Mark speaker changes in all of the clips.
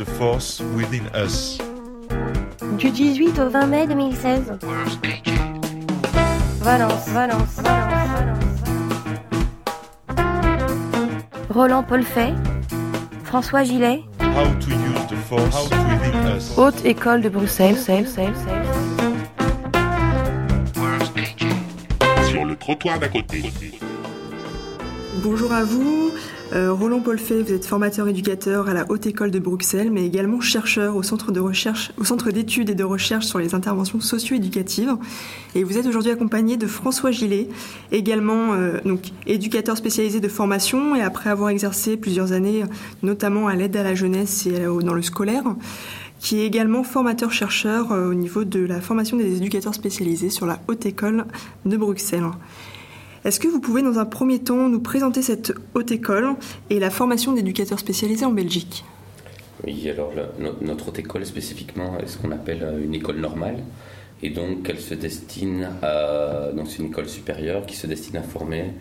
Speaker 1: the force within us.
Speaker 2: Du 18 au 20 mai 2016. Valence, Valence, Valence, Valence. Roland François Gillet,
Speaker 1: How to use the force within us.
Speaker 2: Haute École de Bruxelles, Bruxelles, Bruxelles, Bruxelles.
Speaker 3: Sur le trottoir d'à côté.
Speaker 4: Bonjour à vous, Euh, Roland Paulfay, vous êtes formateur éducateur à la Haute École de Bruxelles, mais également chercheur au centre d'études et de recherche sur les interventions socio-éducatives. Et vous êtes aujourd'hui accompagné de François Gillet, également euh, donc éducateur spécialisé de formation et après avoir exercé plusieurs années, notamment à l'aide à la jeunesse et dans le scolaire, qui est également formateur-chercheur euh, au niveau de la formation des éducateurs spécialisés sur la Haute École de Bruxelles. Est-ce que vous pouvez, dans un premier temps, nous présenter cette haute école et la formation d'éducateurs spécialisés en Belgique?
Speaker 5: Oui, alors notre haute école spécifiquement est ce qu'on appelle euh, une école normale. Et donc elle se destine à. Donc c'est une école supérieure qui se destine à former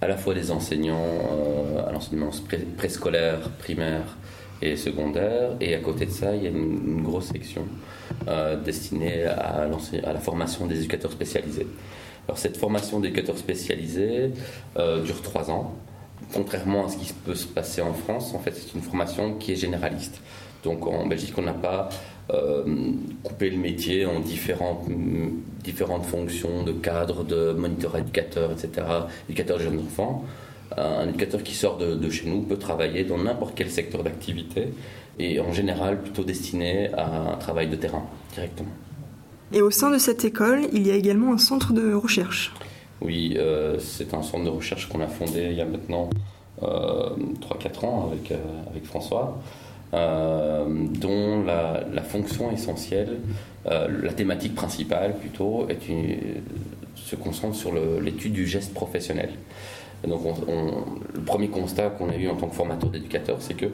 Speaker 5: à la fois des enseignants euh, à l'enseignement pré- préscolaire, primaire et secondaire. Et à côté de ça, il y a une, grosse section euh, destinée à, à la formation des éducateurs spécialisés. Alors cette formation d'éducateurs spécialisés euh, dure trois ans. Contrairement à ce qui peut se passer en France, en fait, c'est une formation qui est généraliste. Donc en Belgique, on n'a pas euh, coupé le métier en différentes, différentes fonctions de cadre, de moniteur éducateur, etc., éducateur de jeunes enfants. Euh, Un éducateur qui sort de, de chez nous peut travailler dans n'importe quel secteur d'activité et en général plutôt destiné à un travail de terrain directement.
Speaker 4: Et au sein de cette école, il y a également un centre de recherche.
Speaker 5: Oui, euh, c'est un centre de recherche qu'on a fondé il y a maintenant euh, 3-4 ans avec, euh, avec François, euh, dont la, fonction essentielle, la thématique principale plutôt, est une- se concentre sur l'étude du geste professionnel. Donc on- on- le premier constat qu'on a eu en tant que formateur d'éducateur, c'est que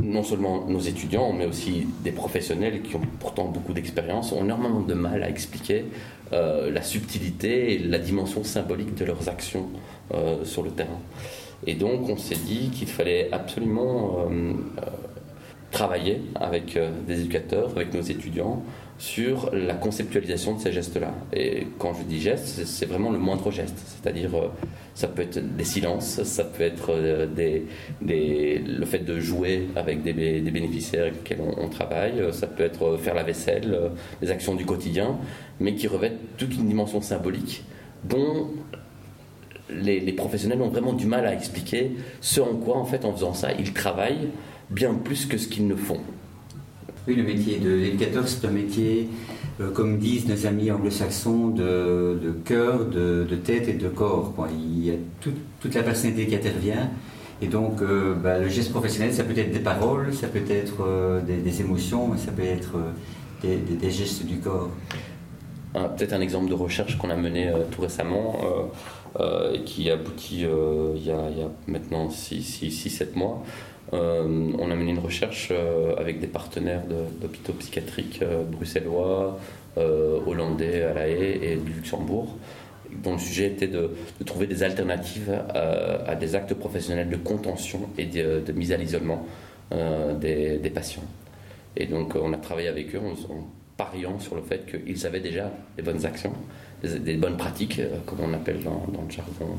Speaker 5: non seulement nos étudiants, mais aussi des professionnels qui ont pourtant beaucoup d'expérience, ont énormément de mal à expliquer euh, la subtilité et la dimension symbolique de leurs actions euh, sur le terrain. Et donc on s'est dit qu'il fallait absolument euh, travailler avec euh, des éducateurs, avec nos étudiants, sur la conceptualisation de ces gestes-là. Et quand je dis gestes, c'est- vraiment le moindre geste, c'est-à-dire euh, ça peut être des silences, ça peut être euh, le fait de jouer avec des, bé- des bénéficiaires avec lesquels on, travaille, ça peut être faire la vaisselle, des actions du quotidien, mais qui revêtent toute une dimension symbolique dont les professionnels ont vraiment du mal à expliquer ce en quoi, en fait, en faisant ça, ils travaillent bien plus que ce qu'ils ne font.
Speaker 6: Oui, le métier de l'éducateur, c'est un métier, euh, comme disent nos amis anglo-saxons, de, de cœur, de, de tête et de corps. quoi. Il y a tout- toute la personnalité qui intervient. Et donc, euh, bah, le geste professionnel, ça peut être des paroles, ça peut être euh, des, des émotions, mais ça peut être euh, des, des- des gestes du corps.
Speaker 5: Un- Peut-être un exemple de recherche qu'on a mené euh, tout récemment euh, et qui aboutit euh, il, y a, il y a maintenant 6-7 mois. Euh, on a mené une recherche euh, avec des partenaires d'hôpitaux psychiatriques bruxellois, hollandais à La Haye et du Luxembourg, dont le sujet était de, trouver des alternatives à, des actes professionnels de contention et de, mise à l'isolement des, patients. Et donc, on a travaillé avec eux pariant sur le fait qu'ils avaient déjà des bonnes actions, des, bonnes pratiques, euh, comme on appelle dans, le jargon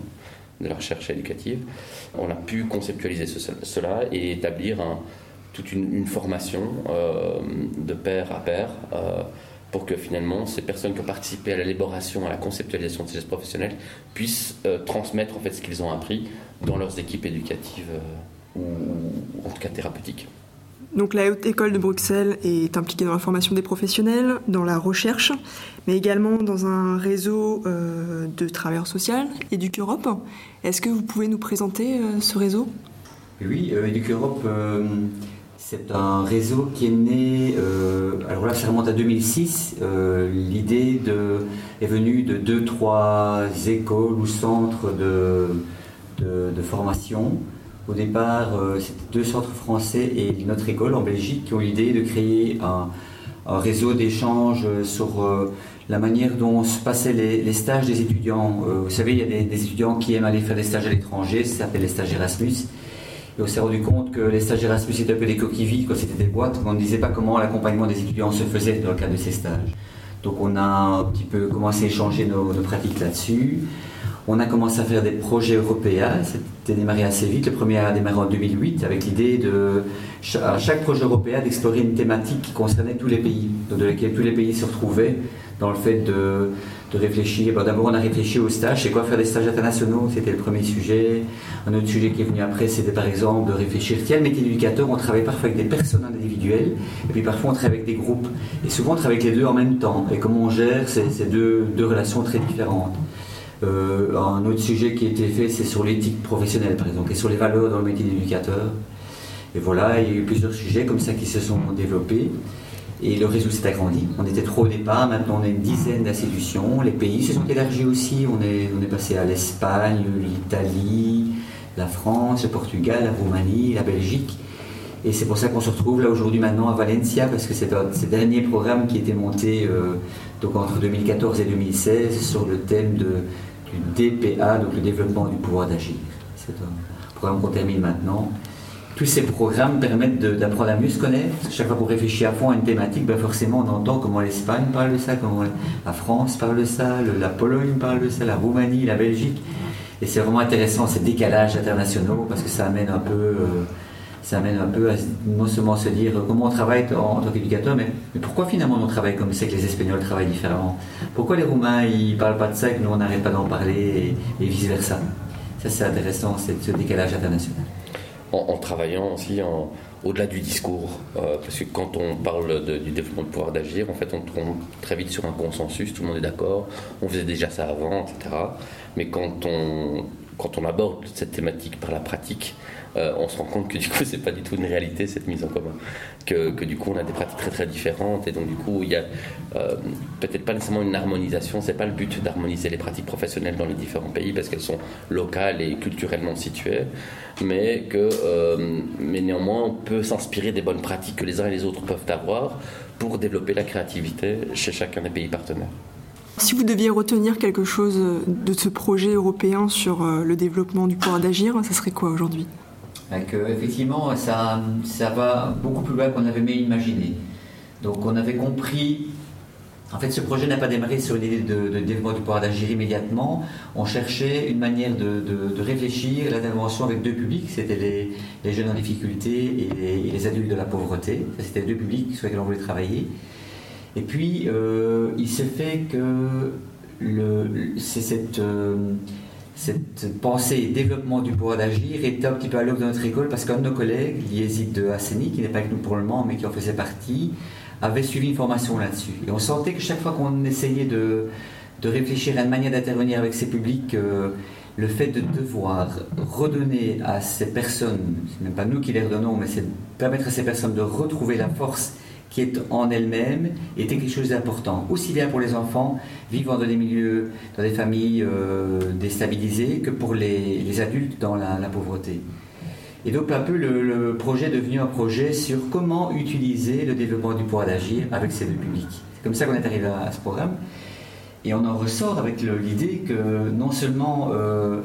Speaker 5: de la recherche éducative. On a pu conceptualiser ce- cela et établir toute une, formation euh, de pair à pair euh, pour que finalement ces personnes qui ont participé à l'élaboration, à la conceptualisation de ces gestes professionnels puissent transmettre en fait ce qu'ils ont appris dans leurs équipes éducatives ou en tout cas thérapeutiques.
Speaker 4: Donc la Haute École de Bruxelles est impliquée dans la formation des professionnels, dans la recherche, mais également dans un réseau euh, de travailleurs sociaux, EducEurope. Est-ce que vous pouvez nous présenter euh, ce réseau?
Speaker 6: Oui, euh, EducEurope, euh, c'est un réseau qui est né, alors là ça remonte à 2006, euh, l'idée est venue de deux, trois écoles ou centres de formation. Au départ, euh, c'était deux centres français et notre école en Belgique qui ont l'idée de créer un, réseau d'échanges sur euh, la manière dont se passaient les, stages des étudiants. Euh, vous savez, il y a des, étudiants qui aiment aller faire des stages à l'étranger, ça s'appelle les stages Erasmus. Et on s'est rendu compte que les stages Erasmus étaient un peu des coquilles vides, quand c'était des boîtes, on ne disait pas comment l'accompagnement des étudiants se faisait dans le cadre de ces stages. Donc on a un petit peu commencé à échanger nos pratiques là-dessus. On a commencé à faire des projets européens, c'était démarré assez vite. Le premier a démarré en 2008 avec l'idée de, à chaque projet européen, d'explorer une thématique qui concernait tous les pays, de laquelle tous les pays se retrouvaient dans le fait de, de réfléchir. D'abord, on a réfléchi aux stages. C'est quoi faire des stages internationaux C'était le premier sujet. Un autre sujet qui est venu après, c'était par exemple de réfléchir. Tiens, le métier d'éducateur, on travaille parfois avec des personnes individuelles, et puis parfois on travaille avec des groupes. Et souvent, on travaille avec les deux en même temps. Et comment on gère ces, deux relations très différentes euh, un autre sujet qui a été fait, c'est sur l'éthique professionnelle, par exemple, et sur les valeurs dans le métier d'éducateur. Et voilà, il y a eu plusieurs sujets comme ça qui se sont développés. Et le réseau s'est agrandi. On était trop au départ, maintenant on a une dizaine d'institutions. Les pays se sont élargis aussi. On est, passé à l'Espagne, l'Italie, la France, le Portugal, la Roumanie, la Belgique. Et c'est pour ça qu'on se retrouve là aujourd'hui maintenant à Valencia, parce que c'est un ces derniers programmes qui était monté euh, donc entre 2014 et 2016 sur le thème de, du DPA, donc le développement du pouvoir d'agir. C'est un programme qu'on termine maintenant. Tous ces programmes permettent d'apprendre à mieux se connaître. Chaque fois qu'on réfléchit à fond à une thématique, ben forcément on entend comment l'Espagne parle de ça, comment la France parle de ça, la Pologne parle de ça, la Roumanie, la Belgique. Et c'est vraiment intéressant ces décalages internationaux parce que ça amène un peu, euh, ça amène un peu à non seulement se dire euh, comment on travaille en, tant qu'éducateur, mais, pourquoi finalement on travaille comme c'est que les Espagnols travaillent différemment? Pourquoi les Roumains ils parlent pas de ça et que nous on n'arrête pas d'en parler et, vice versa Ça c'est intéressant, c'est ce décalage international.
Speaker 5: en, travaillant aussi en- au-delà du discours. Euh, parce que quand on parle de- du développement du pouvoir d'agir, en fait, on tombe très vite sur un consensus, tout le monde est d'accord, on faisait déjà ça avant, etc. Mais quand on, quand on aborde cette thématique par la pratique, euh, on se rend compte que du coup, c'est pas du tout une réalité cette mise en commun. Que, que du coup, on a des pratiques très très différentes et donc du coup, il y a euh, peut-être pas nécessairement une harmonisation. C'est pas le but d'harmoniser les pratiques professionnelles dans les différents pays parce qu'elles sont locales et culturellement situées, mais que euh, mais néanmoins, on peut s'inspirer des bonnes pratiques que les uns et les autres peuvent avoir pour développer la créativité chez chacun des pays partenaires.
Speaker 4: Si vous deviez retenir quelque chose de ce projet européen sur euh, le développement du pouvoir d'agir, ça serait quoi aujourd'hui?
Speaker 6: Euh, effectivement, ça, ça va beaucoup plus loin qu'on avait même imaginé. Donc on avait compris, en fait ce projet n'a pas démarré sur une idée de, de développement du pouvoir d'agir immédiatement, on cherchait une manière de, de- de réfléchir l'intervention avec deux publics, c'était les, jeunes en difficulté et les, et les adultes de la pauvreté, c'était deux publics sur lesquels on voulait travailler. Et puis euh, il s'est fait que le, c'est cette... euh, cette pensée développement du pouvoir d'agir était un petit peu à l'œuvre de notre école parce qu'un de nos collègues, Liézid de Hasseni, qui n'est pas avec nous pour le moment mais qui en faisait partie, avait suivi une formation là-dessus. Et on sentait que chaque fois qu'on essayait de, de réfléchir à une manière d'intervenir avec ces publics, euh, le fait de devoir redonner à ces personnes, c'est même pas nous qui les redonnons, mais c'est permettre à ces personnes de retrouver la force qui est en elles-mêmes était quelque chose d'important, aussi bien pour les enfants vivant dans des milieux, dans des familles euh, déstabilisées, que pour les, adultes dans la, pauvreté. Et donc un peu le, projet est devenu un projet sur comment utiliser le développement du pouvoir d'agir avec ces deux publics. C'est comme ça qu'on est arrivé à, ce programme. Et on en ressort avec l'idée que non seulement euh,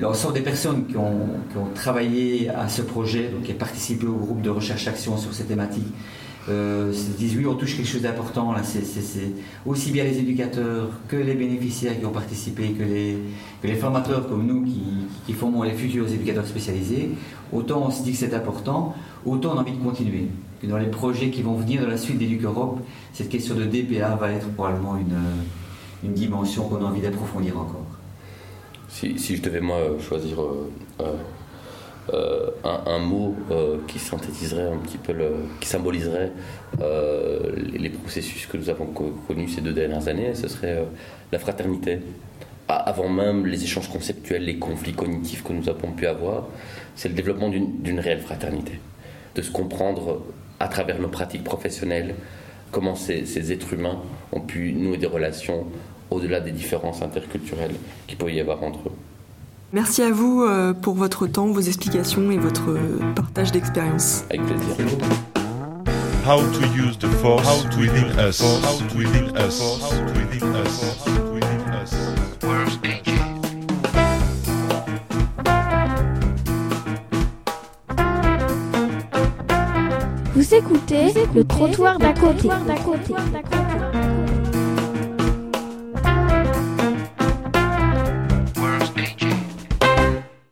Speaker 6: l'ensemble des personnes qui ont, travaillé à ce projet, qui ont participé au groupe de recherche-action sur ces thématiques, euh, se disent oui, on touche quelque chose d'important. C'est, aussi bien les éducateurs que les bénéficiaires qui ont participé, que les, formateurs comme nous qui, formons les futurs éducateurs spécialisés. Autant on se dit que c'est important, autant on a envie de continuer. Et dans les projets qui vont venir dans la suite d'Educ Europe, cette question de DPA va être probablement une dimension qu'on a envie d'approfondir encore.
Speaker 5: Si, je devais moi choisir euh, euh, un, mot euh, qui synthétiserait un petit peu, qui symboliserait les, processus que nous avons co- connus ces deux dernières années, ce serait la fraternité. Avant même les échanges conceptuels, les conflits cognitifs que nous avons pu avoir, c'est le développement d'une réelle fraternité, de se comprendre à travers nos pratiques professionnelles, comment ces êtres humains ont pu nouer des relations au-delà des différences interculturelles qu'il peut y avoir entre eux.
Speaker 4: Merci à vous euh, pour votre temps, vos explications et votre partage d'expérience.
Speaker 5: Avec plaisir.
Speaker 3: Vous écoutez,
Speaker 7: Vous écoutez le trottoir d'à côté.